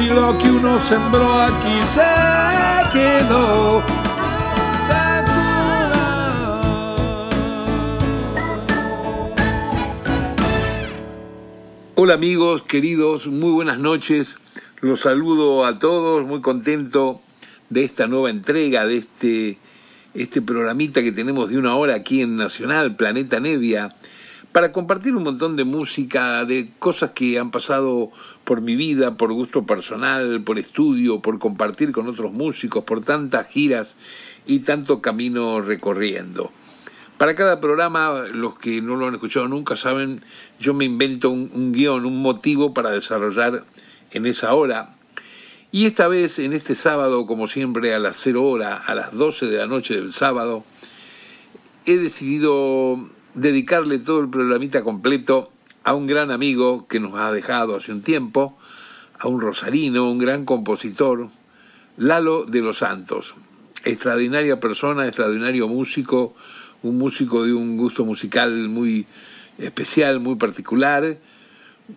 si lo que uno sembró aquí se quedó. Hola amigos, queridos, muy buenas noches. Los saludo a todos, muy contento de esta nueva entrega, de este, este programita que tenemos de una hora aquí en Nacional, Planeta Nevia para compartir un montón de música, de cosas que han pasado por mi vida, por gusto personal, por estudio, por compartir con otros músicos, por tantas giras y tanto camino recorriendo. Para cada programa, los que no lo han escuchado nunca saben, yo me invento un, guion, un motivo para desarrollar en esa hora. Y esta vez, en este sábado, como siempre, a las 0 hora, a las 12 de la noche del sábado, he decidido dedicarle todo el programita completo a un gran amigo que nos ha dejado hace un tiempo, a un rosarino, un gran compositor, Lalo de los Santos. Extraordinaria persona, extraordinario músico, un músico de un gusto musical muy especial, muy particular,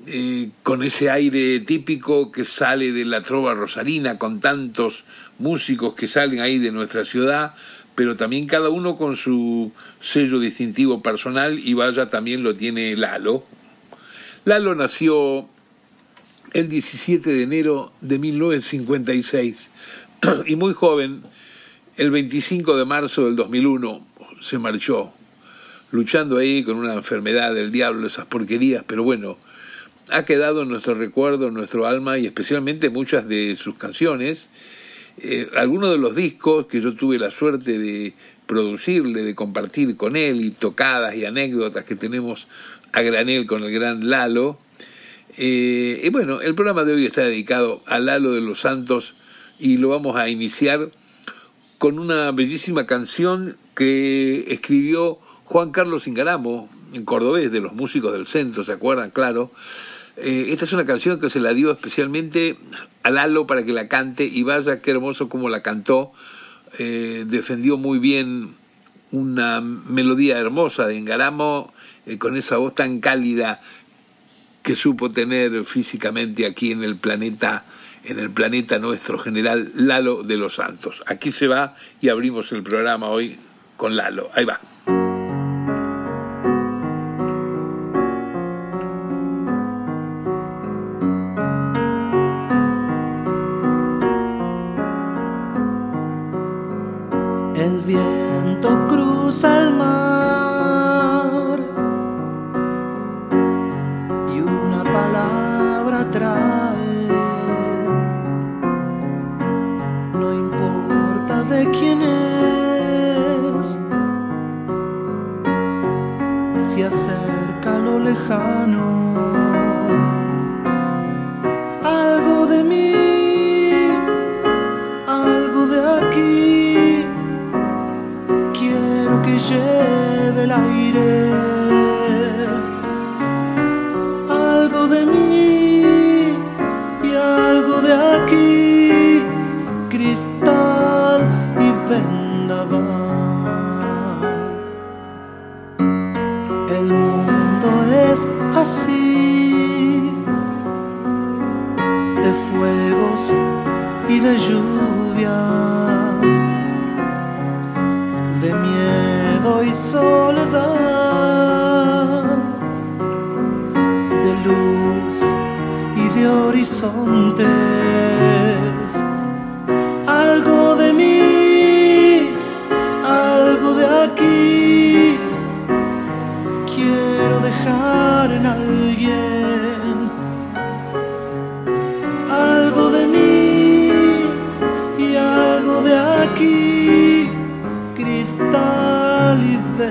eh, con ese aire típico que sale de la trova rosarina, con tantos músicos que salen ahí de nuestra ciudad, pero también cada uno con su sello distintivo personal y vaya también lo tiene Lalo. Lalo nació el 17 de enero de 1956 y muy joven, el 25 de marzo del 2001, se marchó, luchando ahí con una enfermedad del diablo, esas porquerías, pero bueno, ha quedado en nuestro recuerdo, en nuestro alma y especialmente muchas de sus canciones eh, algunos de los discos que yo tuve la suerte de producirle, de compartir con él, y tocadas y anécdotas que tenemos a granel con el gran Lalo. Eh, y bueno, el programa de hoy está dedicado a Lalo de los Santos y lo vamos a iniciar con una bellísima canción que escribió Juan Carlos Ingaramo, en cordobés de los músicos del centro, ¿se acuerdan? Claro. Eh, esta es una canción que se la dio especialmente a Lalo para que la cante y vaya qué hermoso como la cantó. Eh, defendió muy bien una melodía hermosa de Engaramo eh, con esa voz tan cálida que supo tener físicamente aquí en el planeta en el planeta nuestro general Lalo de los Santos. Aquí se va y abrimos el programa hoy con Lalo. Ahí va.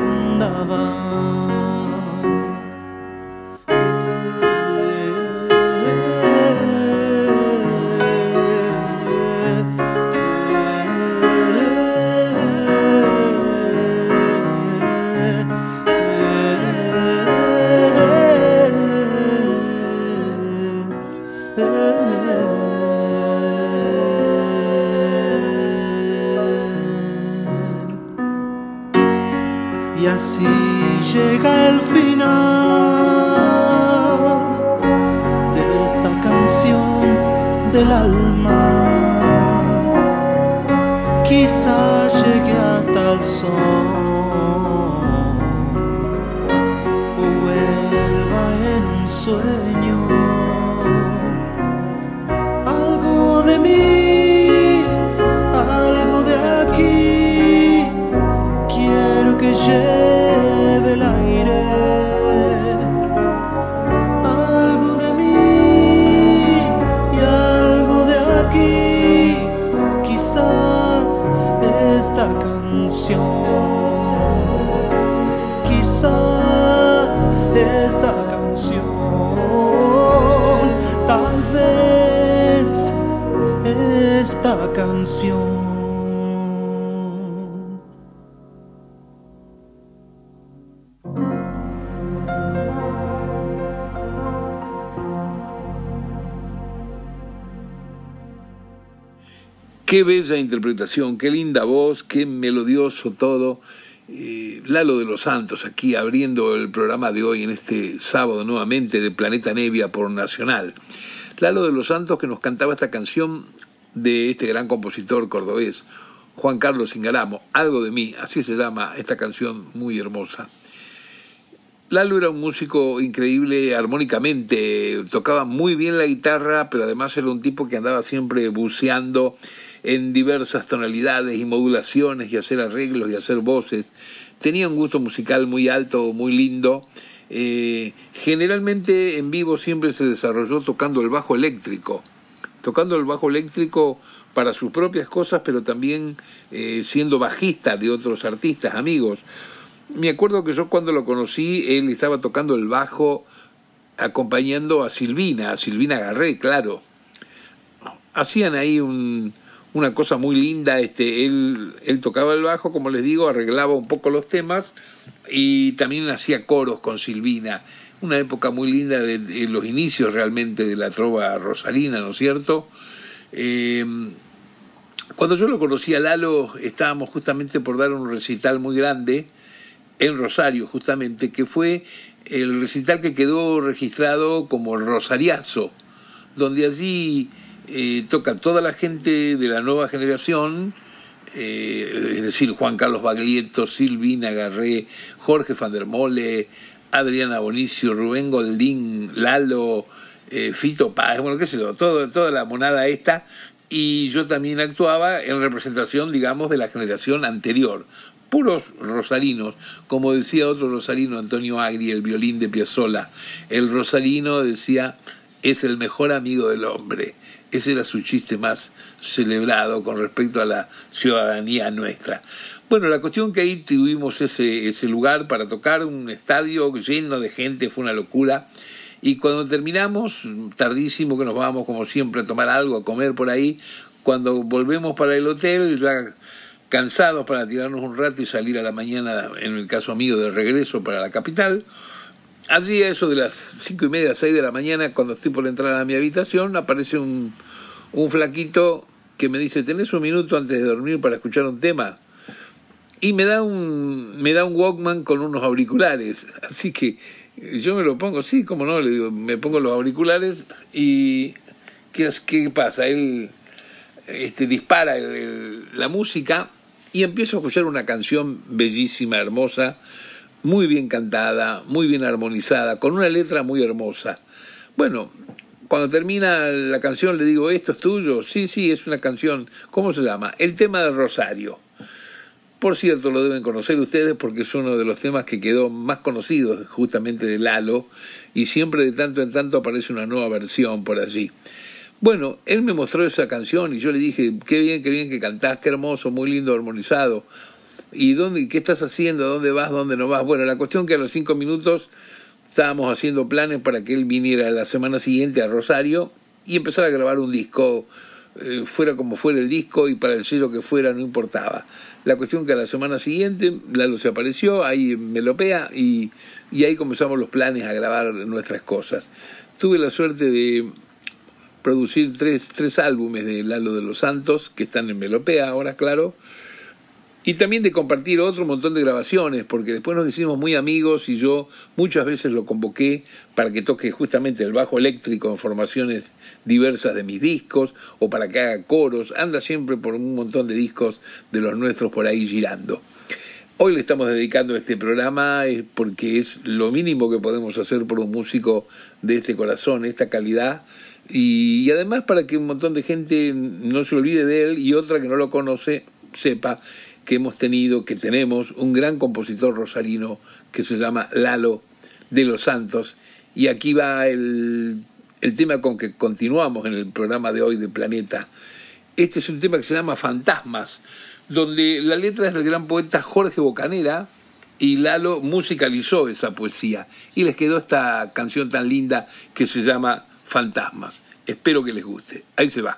Love. Qué bella interpretación, qué linda voz, qué melodioso todo. Eh, Lalo de los Santos, aquí abriendo el programa de hoy en este sábado nuevamente de Planeta Nevia por Nacional. Lalo de los Santos que nos cantaba esta canción de este gran compositor cordobés, Juan Carlos Ingaramo, Algo de mí, así se llama esta canción muy hermosa. Lalo era un músico increíble armónicamente, tocaba muy bien la guitarra, pero además era un tipo que andaba siempre buceando en diversas tonalidades y modulaciones y hacer arreglos y hacer voces. Tenía un gusto musical muy alto, muy lindo. Eh, generalmente en vivo siempre se desarrolló tocando el bajo eléctrico, tocando el bajo eléctrico para sus propias cosas, pero también eh, siendo bajista de otros artistas, amigos. Me acuerdo que yo cuando lo conocí, él estaba tocando el bajo acompañando a Silvina, a Silvina Garré, claro. Hacían ahí un, una cosa muy linda, este, él, él tocaba el bajo, como les digo, arreglaba un poco los temas y también hacía coros con Silvina. Una época muy linda de, los inicios realmente de la trova rosarina, ¿no es cierto? Eh, cuando yo lo conocí a Lalo, estábamos justamente por dar un recital muy grande en Rosario, justamente, que fue el recital que quedó registrado como el Rosariazo, donde allí eh, toca toda la gente de la nueva generación, eh, es decir, Juan Carlos Baglietto, Silvina Garré, Jorge van der Mole, Adriana Bonicio, Rubén Goldín, Lalo, eh, Fito Paz, bueno, qué sé yo, todo, toda la monada esta, y yo también actuaba en representación, digamos, de la generación anterior, puros rosarinos, como decía otro rosarino, Antonio Agri, el violín de Piazzolla. El rosarino decía, es el mejor amigo del hombre. Ese era su chiste más celebrado con respecto a la ciudadanía nuestra. Bueno, la cuestión que ahí tuvimos ese, ese lugar para tocar, un estadio lleno de gente, fue una locura. Y cuando terminamos, tardísimo que nos vamos como siempre a tomar algo, a comer por ahí, cuando volvemos para el hotel, ya cansados para tirarnos un rato y salir a la mañana, en el caso mío, de regreso para la capital. Allí a eso de las cinco y media, seis de la mañana, cuando estoy por entrar a mi habitación, aparece un, un flaquito que me dice, ¿tenés un minuto antes de dormir para escuchar un tema? Y me da un, me da un Walkman con unos auriculares. Así que yo me lo pongo, sí, como no, le digo, me pongo los auriculares y ¿qué, qué pasa? Él este, dispara el, la música y empiezo a escuchar una canción bellísima, hermosa, muy bien cantada, muy bien armonizada, con una letra muy hermosa. Bueno, cuando termina la canción le digo, ¿esto es tuyo? Sí, sí, es una canción. ¿Cómo se llama? El tema del Rosario. Por cierto, lo deben conocer ustedes porque es uno de los temas que quedó más conocido justamente de Lalo y siempre de tanto en tanto aparece una nueva versión por allí. Bueno, él me mostró esa canción y yo le dije, qué bien, qué bien que cantás, qué hermoso, muy lindo, armonizado. ¿Y dónde, qué estás haciendo? ¿Dónde vas? ¿Dónde no vas? Bueno, la cuestión que a los cinco minutos estábamos haciendo planes para que él viniera la semana siguiente a Rosario y empezara a grabar un disco, eh, fuera como fuera el disco y para el sello que fuera, no importaba. La cuestión que a la semana siguiente Lalo se apareció ahí en Melopea y, y ahí comenzamos los planes a grabar nuestras cosas. Tuve la suerte de producir tres, tres álbumes de Lalo de los Santos, que están en Melopea ahora, claro, Y también de compartir otro montón de grabaciones, porque después nos hicimos muy amigos y yo muchas veces lo convoqué para que toque justamente el bajo eléctrico en formaciones diversas de mis discos o para que haga coros. Anda siempre por un montón de discos de los nuestros por ahí girando. Hoy le estamos dedicando este programa porque es lo mínimo que podemos hacer por un músico de este corazón, esta calidad, y, además para que un montón de gente no se olvide de él y otra que no lo conoce sepa que hemos tenido, que tenemos un gran compositor rosarino que se llama Lalo de los Santos. Y aquí va el, el tema con que continuamos en el programa de hoy de Planeta. Este es un tema que se llama Fantasmas donde la letra es del gran poeta Jorge Bocanera y Lalo musicalizó esa poesía y les quedó esta canción tan linda que se llama Fantasmas. Espero que les guste. Ahí se va.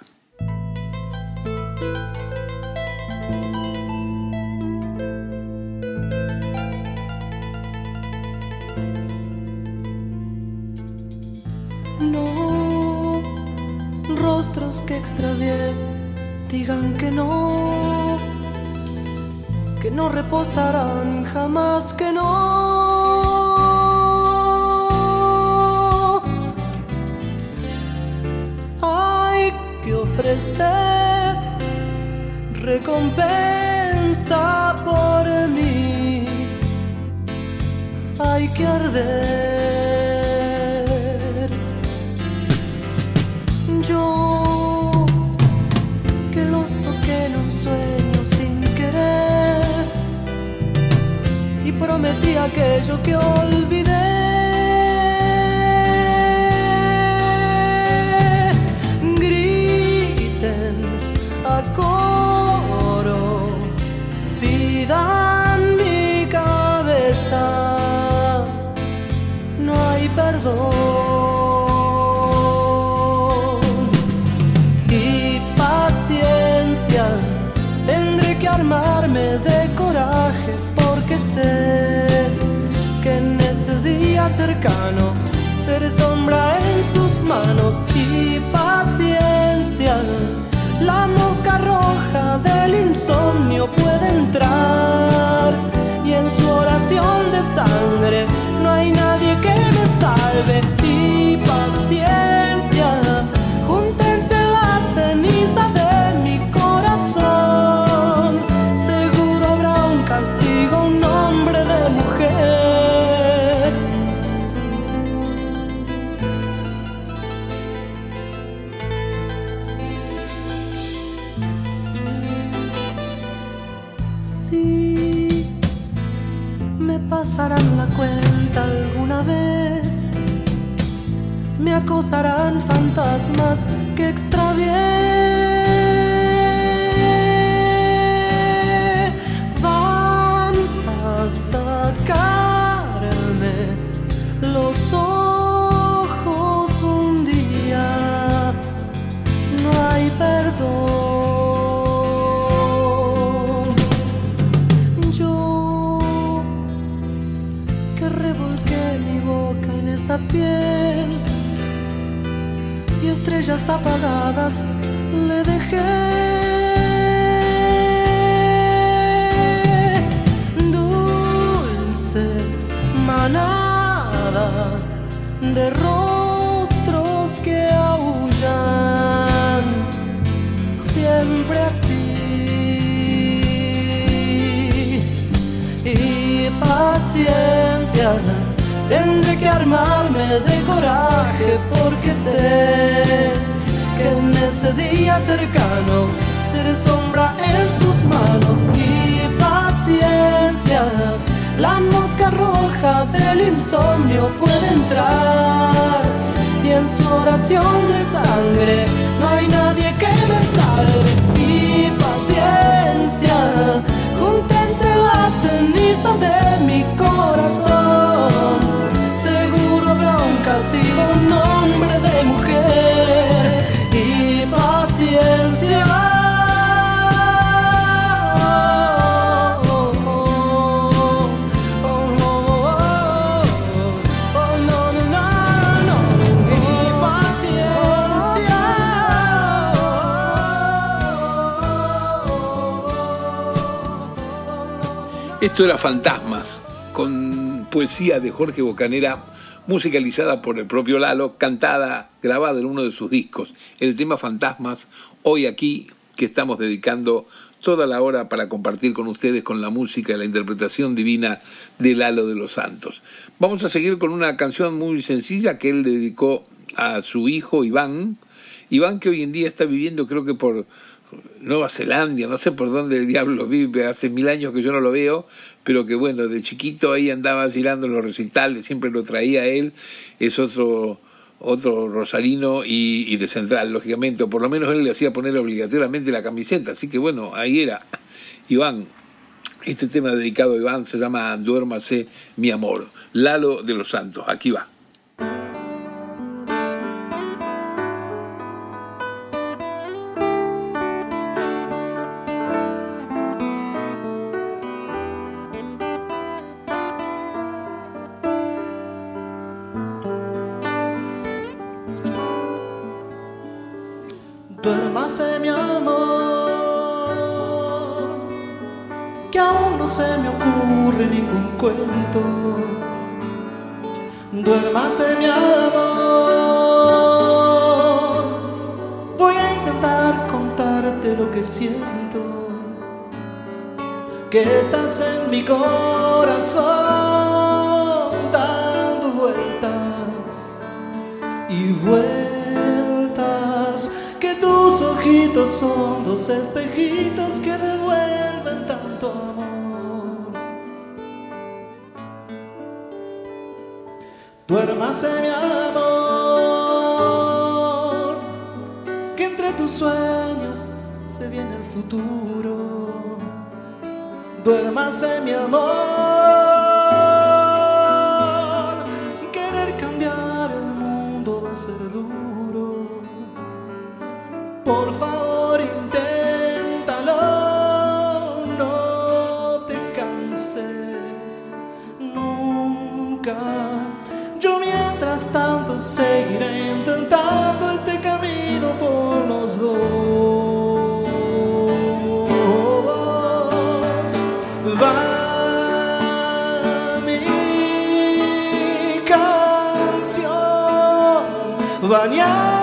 Extravié, digan que no que no reposarán jamás que no. Hay que ofrecer recompensa por mí. Hay que arder. Yo prometí aquello que olvidé. Griten a coro, pidan mi cabeza, no hay perdón. Y paciencia, tendré que armarme de coraje que en cercano seré sombra en sus manos y paciencia. La mosca roja del insomnio puede entrar y en su oración de sangre insomnio puede entrar. Y en su oración de sangre no hay nadie Esto era Fantasmas, con poesía de Jorge Bocanera, musicalizada por el propio Lalo, cantada, grabada en uno de sus discos. El tema Fantasmas, hoy aquí, que estamos dedicando toda la hora para compartir con ustedes con la música y la interpretación divina de Lalo de los Santos. Vamos a seguir con una canción muy sencilla que él dedicó a su hijo Iván. Iván que hoy en día está viviendo creo que por Nueva Zelanda, no sé por dónde diablos vive, hace mil años que yo no lo veo, pero que bueno, de chiquito ahí andaba girando los recitales, siempre lo traía él, es otro otro rosarino y, de central, lógicamente, o por lo menos él le hacía poner obligatoriamente la camiseta, así que bueno, ahí era. Iván, este tema dedicado a Iván se llama Duérmase mi amor, Lalo de los Santos, aquí va. Duérmase mi amor. Voy a intentar contarte lo que siento. Que estás en mi corazón dando vueltas y vueltas. Que tus ojitos son dos espejitos que devuelven futuro. acompañar.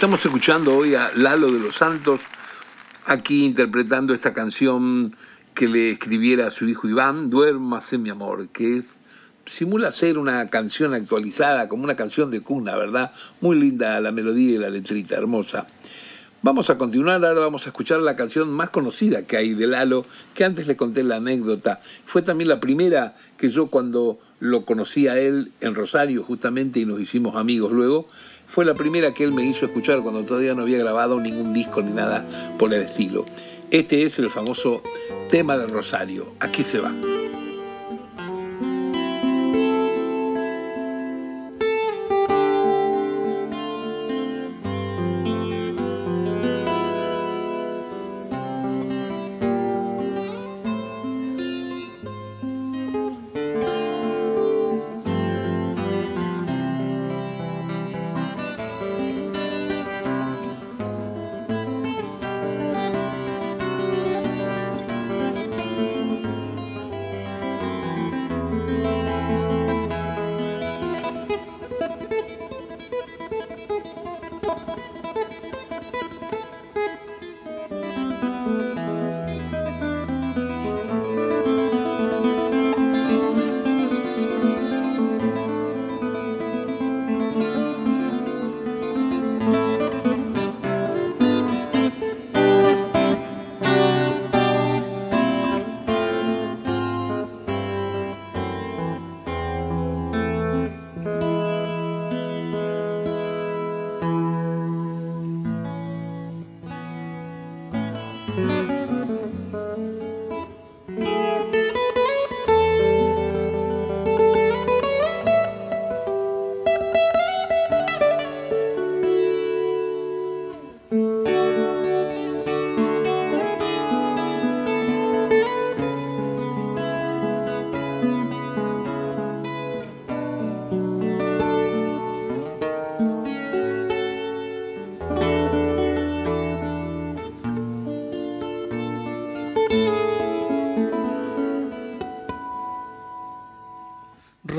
Estamos escuchando hoy a Lalo de los Santos, aquí interpretando esta canción que le escribiera a su hijo Iván, Duérmase mi amor, que es, simula ser una canción actualizada, como una canción de cuna, ¿verdad? Muy linda la melodía y la letrita, hermosa. Vamos a continuar, ahora vamos a escuchar la canción más conocida que hay de Lalo, que antes le conté la anécdota. Fue también la primera que yo cuando lo conocí a él en Rosario justamente y nos hicimos amigos luego, fue la primera que él me hizo escuchar cuando todavía no había grabado ningún disco ni nada por el estilo. Este es el famoso tema del Rosario. Aquí se va.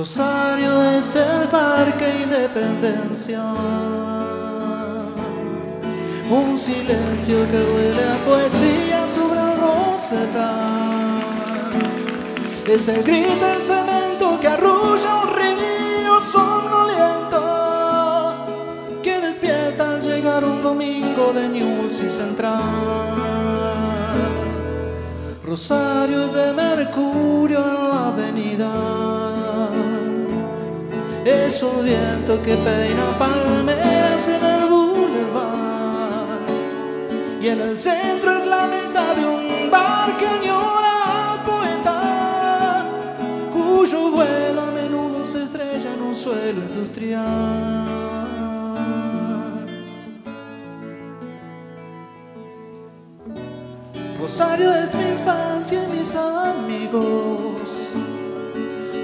Rosario es el parque Independencia. Un silencio que huele a poesía sobre el rosedal. Es el gris del cemento que arrulla un río somnoliento que despierta al llegar un domingo de News y Central. Rosario es de mercurio en la avenida. Es un viento que peina palmeras en el boulevard. Y en el centro es la mesa de un bar que añora al poeta, cuyo vuelo a menudo se estrella en un suelo industrial. Rosario es mi infancia y mis amigos,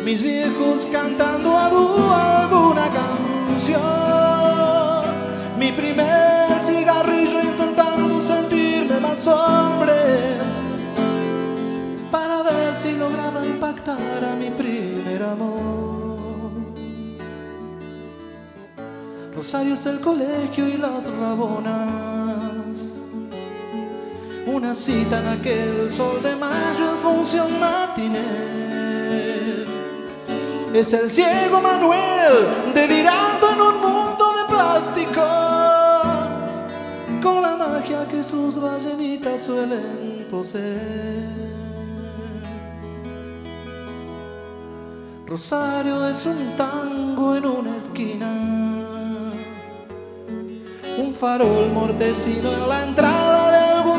mis viejos cantando a dúo alguna canción, mi primer cigarrillo intentando sentirme más hombre, para ver si lograba impactar a mi primer amor. Rosario es el colegio y las rabonas una cita en aquel sol de mayo en función. Es el ciego Manuel delirando en un mundo de plástico, con la magia que sus ballenitas suelen poseer. Rosario es un tango en una esquina. Un farol mortecido en la entrada de algún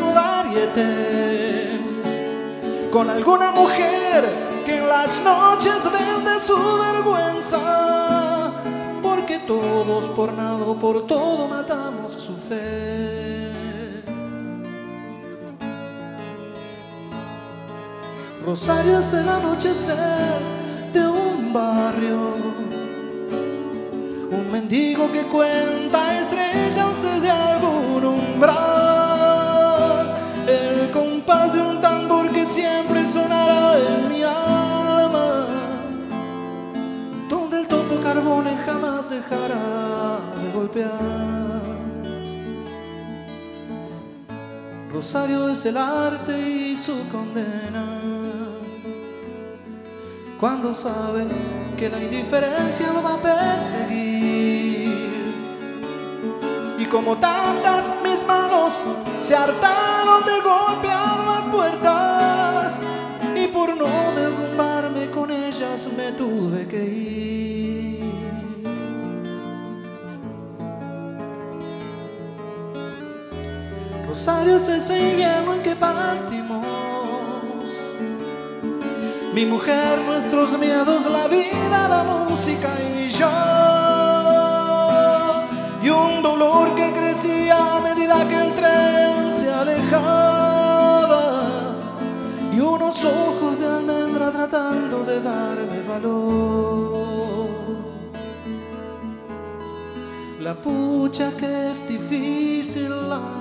con alguna mujer que en las noches vende su vergüenza, porque todos por nada por todo matamos su fe. Rosario es el anochecer de un barrio un mendigo que cuenta estrellas desde algún umbral, Rosario es el arte y su condena cuando sabe que la indiferencia lo va a perseguir. Y como tantas mis manos se hartaron de golpear las puertas y por no derrumbarme con ellas me tuve que ir. Rosario es ese invierno en que partimos mi mujer, nuestros miedos, la vida, la música y yo. Y un dolor que crecía a medida que el tren se alejaba. Y unos ojos de almendra tratando de darme valor. La pucha que es difícil la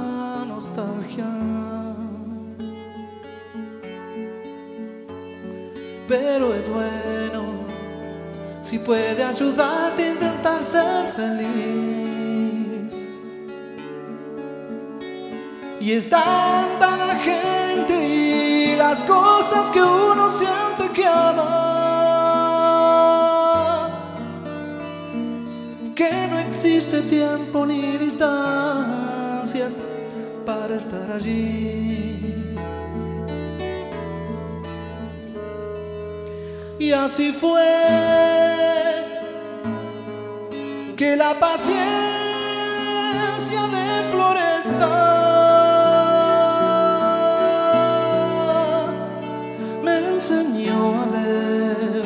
pero es bueno si puede ayudarte a intentar ser feliz. Y es tanta la gente y las cosas que uno siente que ama, que no existe tiempo ni distancias para estar allí. Y así fue que la paciencia de Floresta me enseñó a ver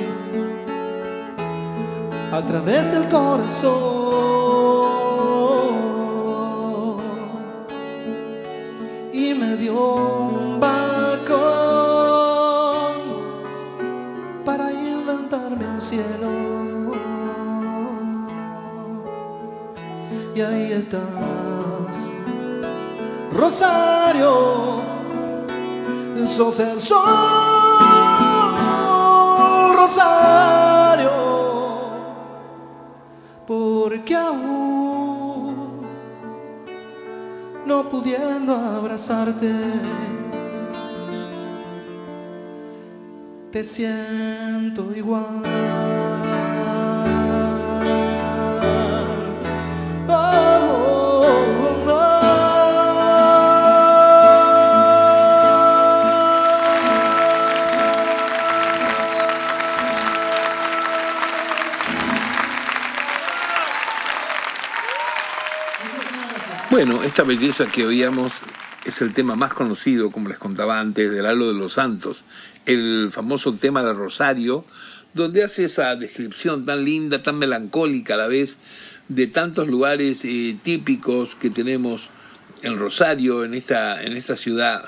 a través del corazón un balcón para inventarme un cielo. Y ahí estás, Rosario, sos el sol, Rosario, porque aún pudiendo abrazarte. Te siento igual. Esta belleza que oíamos es el tema más conocido, como les contaba antes, del Halo de los Santos, el famoso tema de Rosario, donde hace esa descripción tan linda, tan melancólica a la vez, de tantos lugares eh, típicos que tenemos en Rosario, en esta, en esta ciudad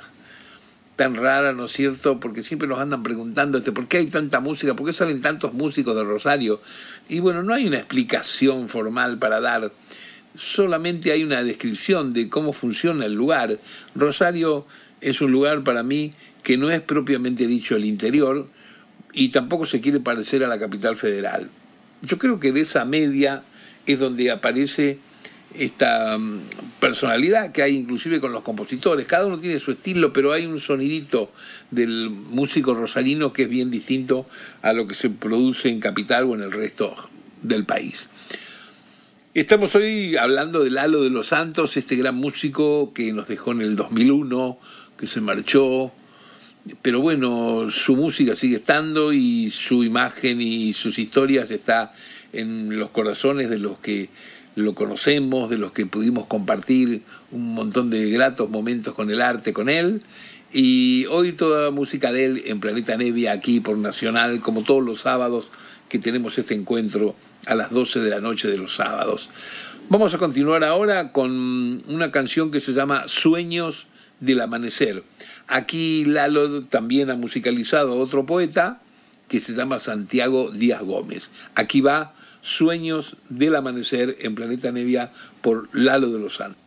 tan rara, ¿no es cierto? Porque siempre nos andan preguntando, este, ¿por qué hay tanta música? ¿Por qué salen tantos músicos de Rosario? Y bueno, no hay una explicación formal para dar solamente hay una descripción de cómo funciona el lugar. Rosario es un lugar para mí que no es propiamente dicho el interior y tampoco se quiere parecer a la capital federal. Yo creo que de esa media es donde aparece esta mm, personalidad que hay inclusive con los compositores. Cada uno tiene su estilo, pero hay un sonidito del músico rosarino que es bien distinto a lo que se produce en capital o en el resto del país. Estamos hoy hablando del Halo de los Santos, este gran músico que nos dejó en el 2001, que se marchó, pero bueno, su música sigue estando y su imagen y sus historias está en los corazones de los que lo conocemos, de los que pudimos compartir un montón de gratos momentos con el arte con él. Y hoy toda la música de él en Planeta Nevia, aquí por Nacional, como todos los sábados que tenemos este encuentro a las 12 de la noche de los sábados. Vamos a continuar ahora con una canción que se llama Sueños del Amanecer. Aquí Lalo también ha musicalizado otro poeta que se llama Santiago Díaz Gómez. Aquí va Sueños del Amanecer en Planeta Nevia por Lalo de los Santos.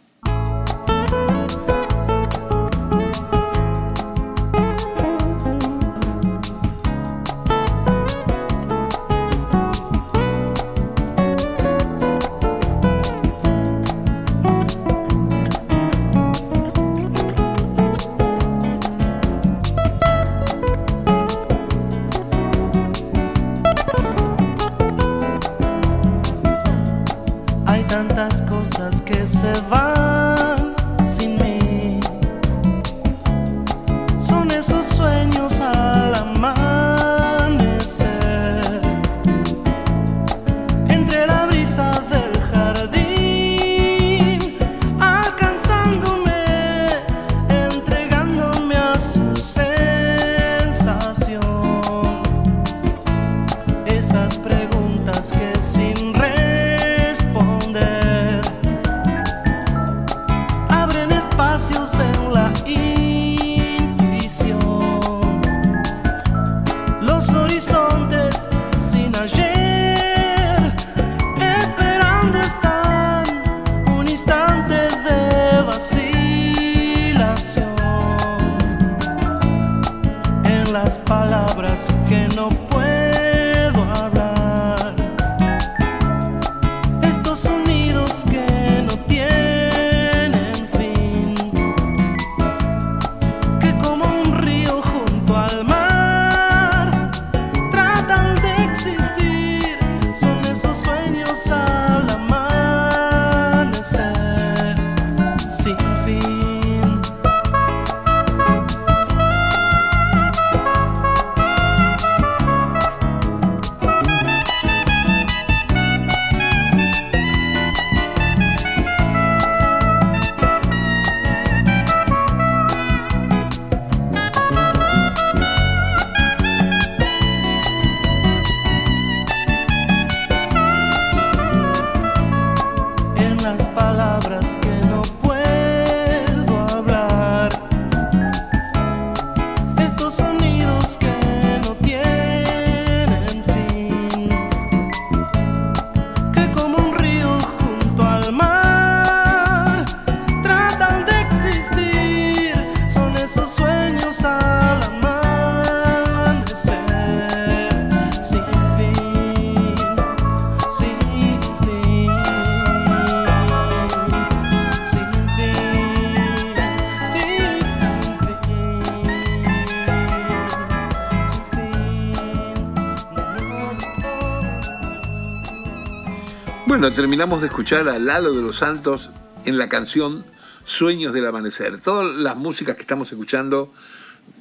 Terminamos de escuchar a Lalo de los Santos en la canción Sueños del Amanecer. Todas las músicas que estamos escuchando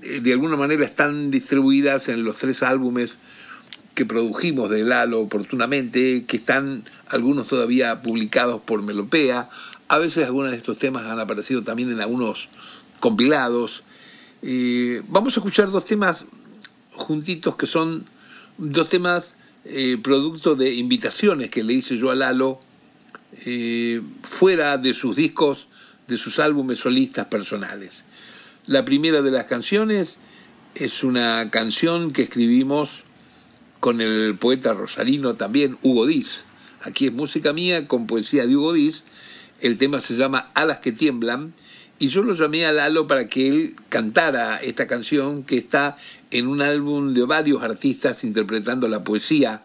eh, de alguna manera están distribuidas en los tres álbumes que produjimos de Lalo oportunamente, que están algunos todavía publicados por Melopea. A veces algunos de estos temas han aparecido también en algunos compilados. Eh, vamos a escuchar dos temas juntitos que son dos temas eh, producto de invitaciones que le hice yo a Lalo eh, fuera de sus discos, de sus álbumes solistas personales. La primera de las canciones es una canción que escribimos con el poeta rosarino también, Hugo Diz. Aquí es música mía con poesía de Hugo Diz. El tema se llama Alas que tiemblan y yo lo llamé a Lalo para que él cantara esta canción que está en un álbum de varios artistas interpretando la poesía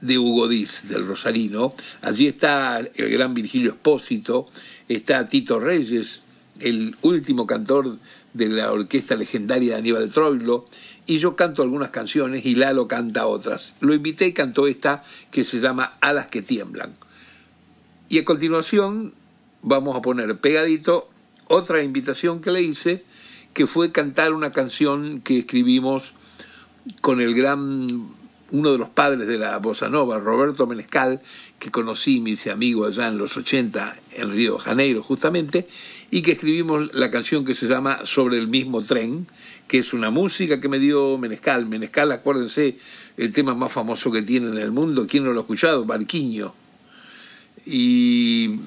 de Hugo Diz, del Rosarino. Allí está el gran Virgilio Espósito, está Tito Reyes, el último cantor de la orquesta legendaria de Aníbal Troilo, y yo canto algunas canciones y Lalo canta otras. Lo invité y cantó esta que se llama Alas que tiemblan. Y a continuación vamos a poner pegadito otra invitación que le hice, que fue cantar una canción que escribimos con el gran, uno de los padres de la bossa nova, Roberto Menescal, que conocí, me hice amigo allá en los 80 en Río de Janeiro justamente, y que escribimos la canción que se llama Sobre el mismo tren, que es una música que me dio Menescal. Menescal, acuérdense, el tema más famoso que tiene en el mundo, ¿quién no lo ha escuchado? Barquiño. Y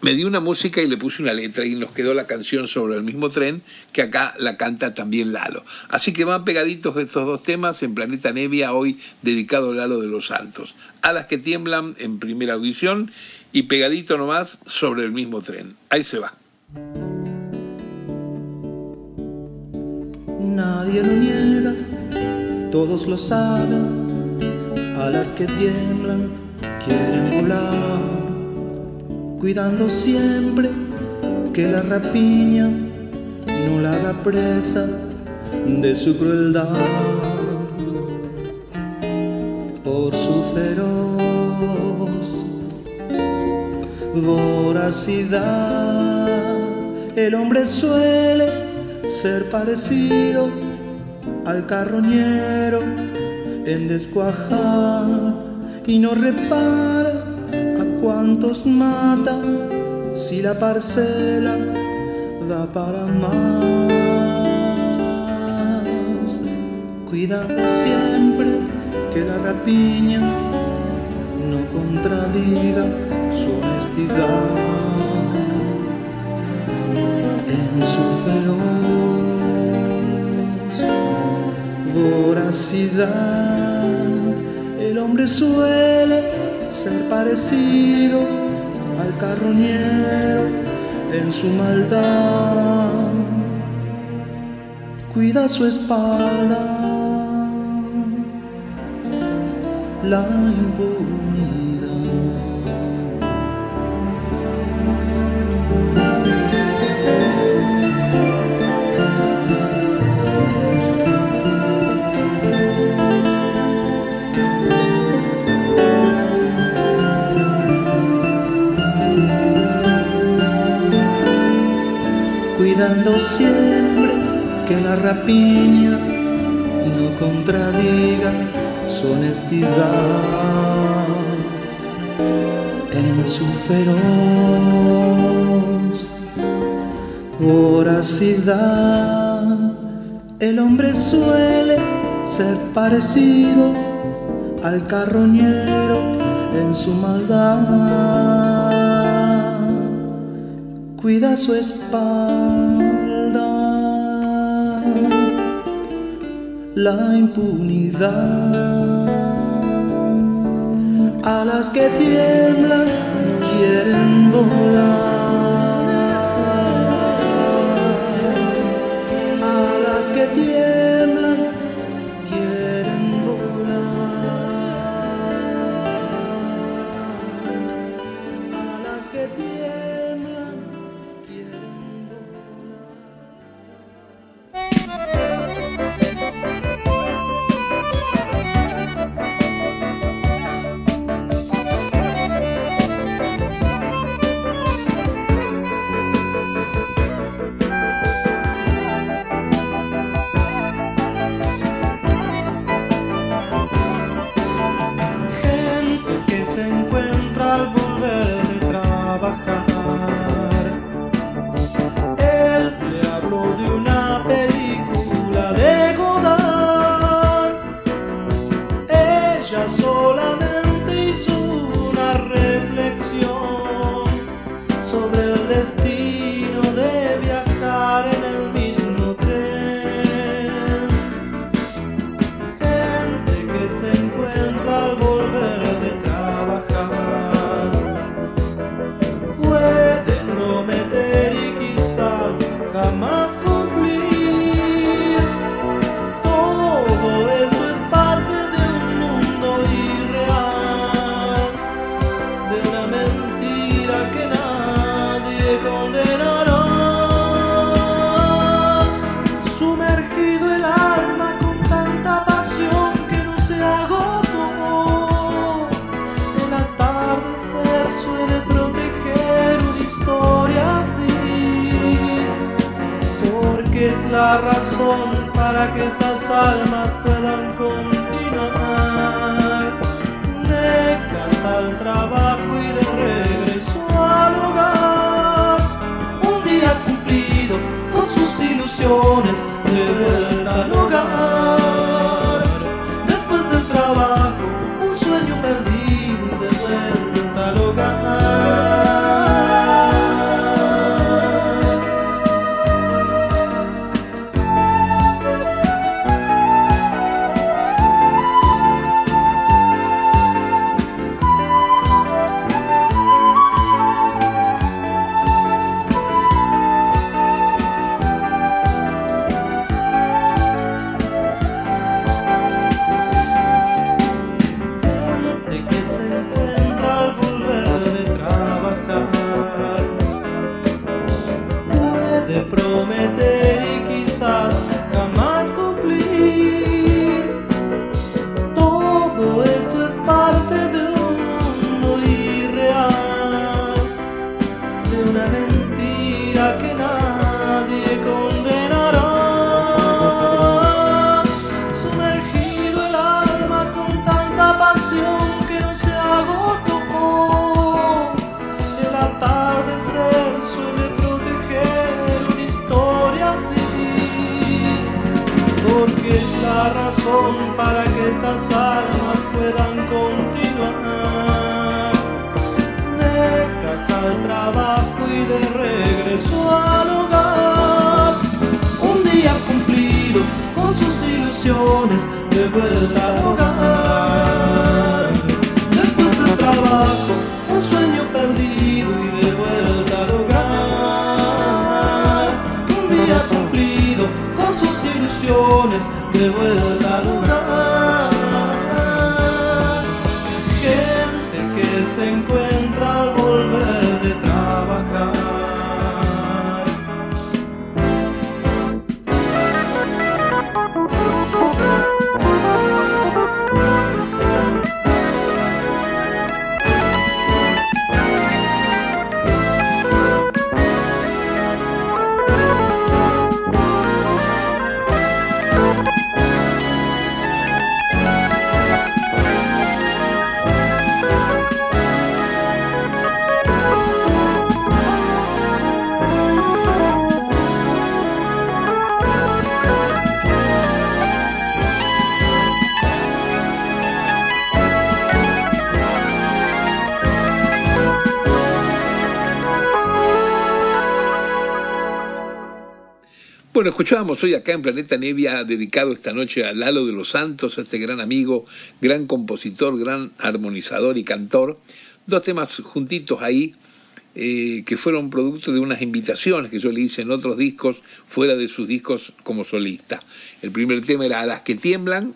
me dio una música y le puse una letra y nos quedó la canción sobre el mismo tren que acá la canta también Lalo. Así que van pegaditos estos dos temas en Planeta Nevia hoy dedicado a Lalo de los Santos. A las que tiemblan en primera audición y pegadito nomás sobre el mismo tren. Ahí se va. Nadie lo niega, todos lo saben. A las que tiemblan quieren volar cuidando siempre que la rapiña no la haga presa de su crueldad. Por su feroz voracidad, el hombre suele ser parecido al carroñero en descuajar y no repara cuántos mata si la parcela da para más. Cuidando siempre que la rapiña no contradiga su honestidad en su feroz voracidad. El hombre suele ser parecido al carroñero en su maldad. Cuida su espalda, la impunidad. No contradiga su honestidad en su feroz voracidad. El hombre suele ser parecido al carroñero en su maldad cuida su espalda. La impunidad a las que tiemblan quieren volar. Gente escuchábamos hoy acá en Planeta Nevia, dedicado esta noche a Lalo de los Santos, este gran amigo, gran compositor, gran armonizador y cantor. Dos temas juntitos ahí, eh, que fueron producto de unas invitaciones que yo le hice en otros discos, fuera de sus discos como solista. El primer tema era A las que tiemblan,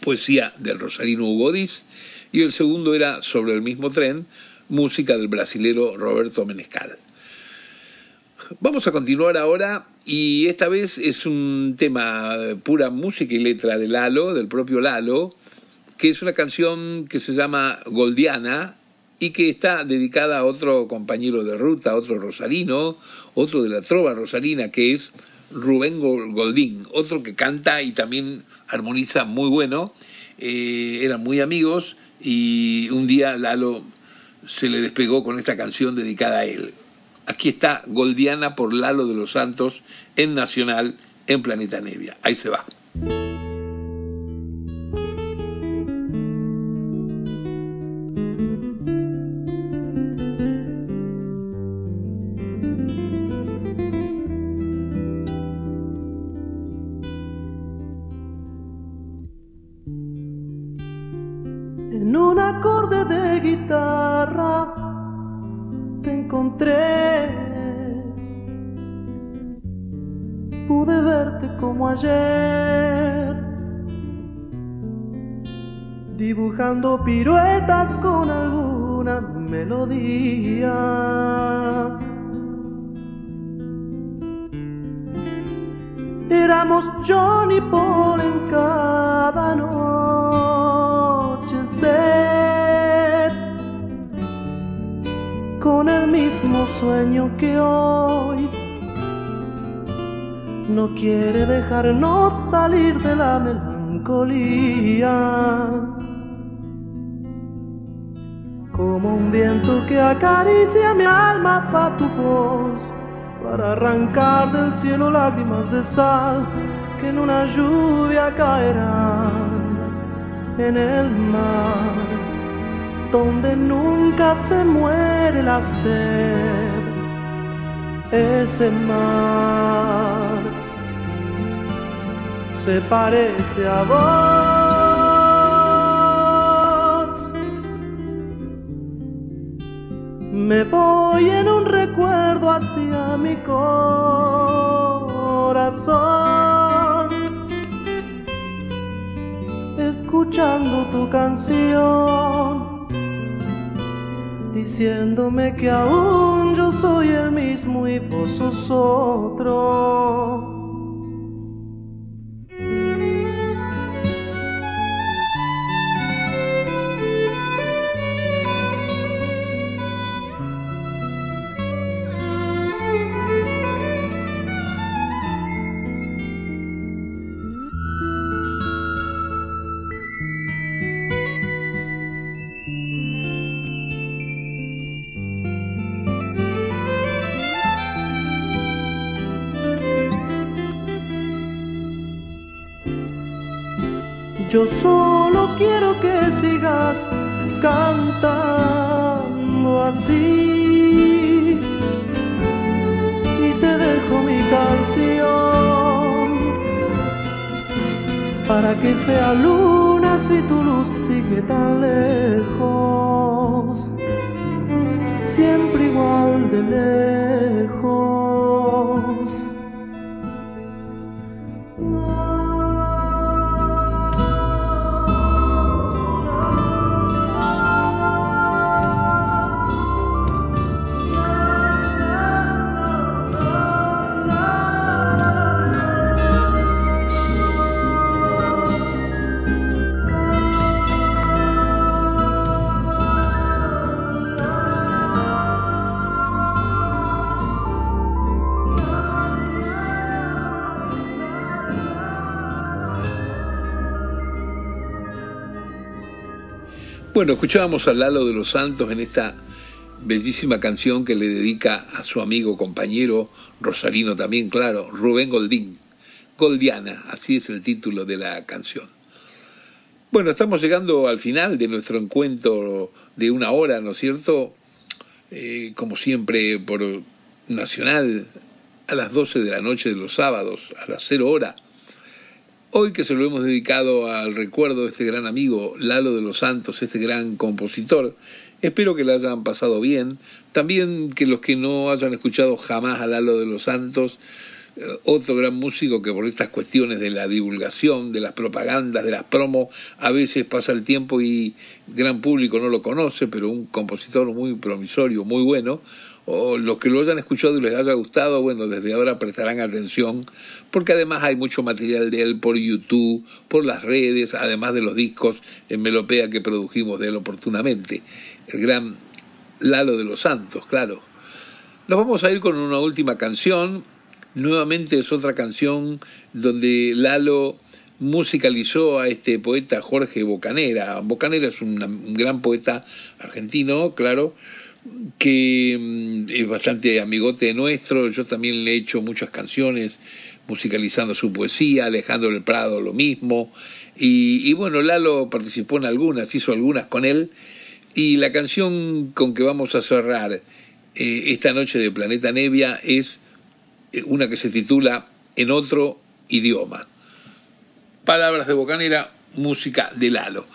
poesía del rosarino Hugo Diz, y el segundo era Sobre el mismo tren, música del brasilero Roberto Menescal. Vamos a continuar ahora y esta vez es un tema de pura música y letra de Lalo, del propio Lalo, que es una canción que se llama Goldiana y que está dedicada a otro compañero de ruta, otro rosarino, otro de la trova rosarina, que es Rubén Goldín, otro que canta y también armoniza muy bueno. Eh, eran muy amigos y un día Lalo se le despegó con esta canción dedicada a él. Aquí está Goldiana por Lalo de los Santos en Nacional en Planeta Nevia. Ahí se va. Piruetas con alguna melodía. Éramos Johnny Paul en cada noche ser con el mismo sueño que hoy no quiere dejarnos salir de la melancolía. Como un viento que acaricia mi alma va tu voz para arrancar del cielo lágrimas de sal que en una lluvia caerán en el mar, donde nunca se muere la sed, ese mar se parece a vos. Me voy en un recuerdo hacia mi corazón, escuchando tu canción, diciéndome que aún yo soy el mismo y vos sos otro. Yo solo quiero que sigas cantando así y te dejo mi canción para que sea luna si tu luz sigue tan lejos, siempre igual de lejos. Bueno, escuchábamos a Lalo de los Santos en esta bellísima canción que le dedica a su amigo, compañero, rosarino también, claro, Rubén Goldín. Goldiana, así es el título de la canción. Bueno, estamos llegando al final de nuestro encuentro de una hora, ¿no es cierto? Eh, como siempre, por Nacional, a las 12 de la noche de los sábados, a las 0 hora. Hoy que se lo hemos dedicado al recuerdo de este gran amigo Lalo de los Santos, este gran compositor, espero que lo hayan pasado bien. También que los que no hayan escuchado jamás a Lalo de los Santos, eh, otro gran músico que por estas cuestiones de la divulgación, de las propagandas, de las promos, a veces pasa el tiempo y gran público no lo conoce, pero un compositor muy promisorio, muy bueno o los que lo hayan escuchado y les haya gustado, bueno, desde ahora prestarán atención, porque además hay mucho material de él por YouTube, por las redes, además de los discos en Melopea que produjimos de él oportunamente. El gran Lalo de los Santos, claro. Nos vamos a ir con una última canción. Nuevamente es otra canción donde Lalo musicalizó a este poeta Jorge Bocanera. Bocanera es un gran poeta argentino, claro, que mm, es bastante amigote nuestro, yo también le he hecho muchas canciones musicalizando su poesía, Alejandro del Prado lo mismo, y, bueno, Lalo participó en algunas, hizo algunas con él, y la canción con que vamos a cerrar eh, esta noche de Planeta Nevia es eh, una que se titula En otro idioma. Palabras de Bocanera, música de Lalo.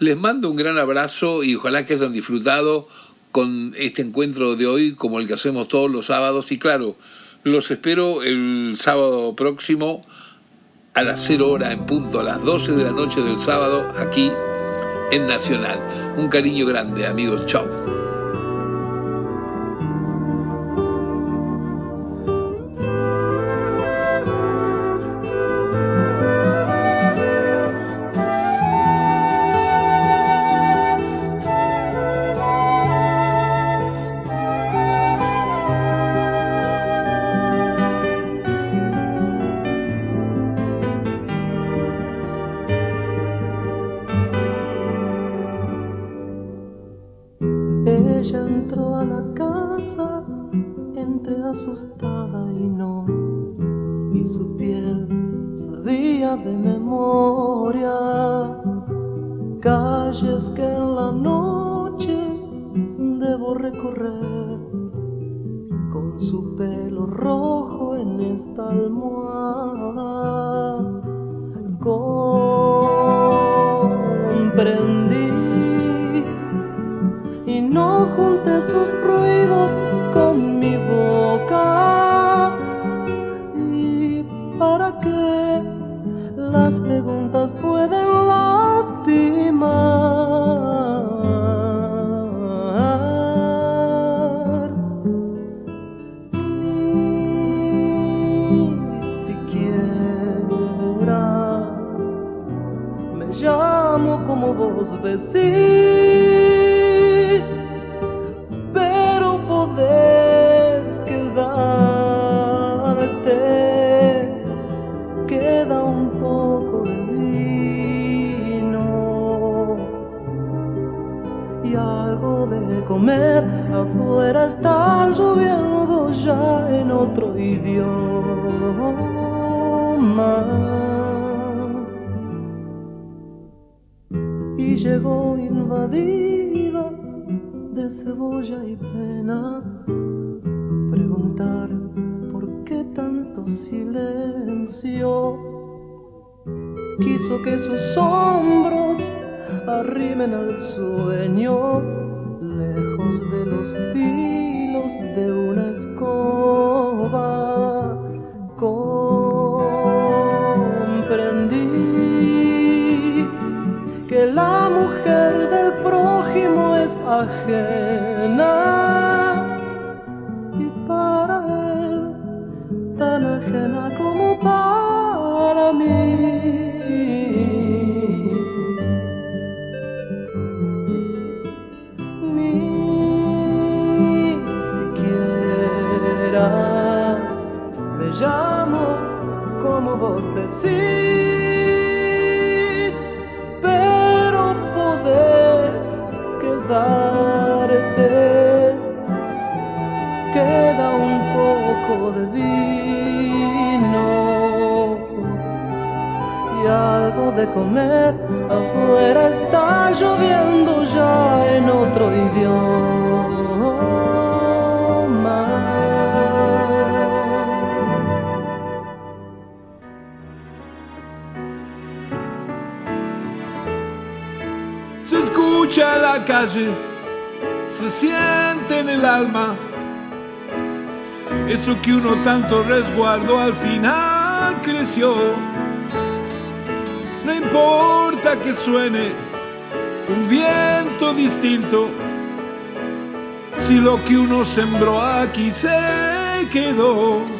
Les mando un gran abrazo y ojalá que hayan disfrutado con este encuentro de hoy como el que hacemos todos los sábados y claro, los espero el sábado próximo a las 0 hora en punto, a las 12 de la noche del sábado aquí en Nacional. Un cariño grande amigos, chao. Calles que en la noche debo recorrer con su pelo rojo en esta almohada. Comprendí y no junté sus ruidos con mi boca. ¿Y para qué las preguntas pueden lastimar? Decís, pero podés quedarte. Queda un poco de vino y algo de comer. Afuera está lloviendo ya en otro idioma. Llegó invadida de cebolla y pena. Preguntar por qué tanto silencio. Quiso que sus hombros arrimen al sueño, lejos de los filos de una escoba. 我恨。Sembró aquí se quedó.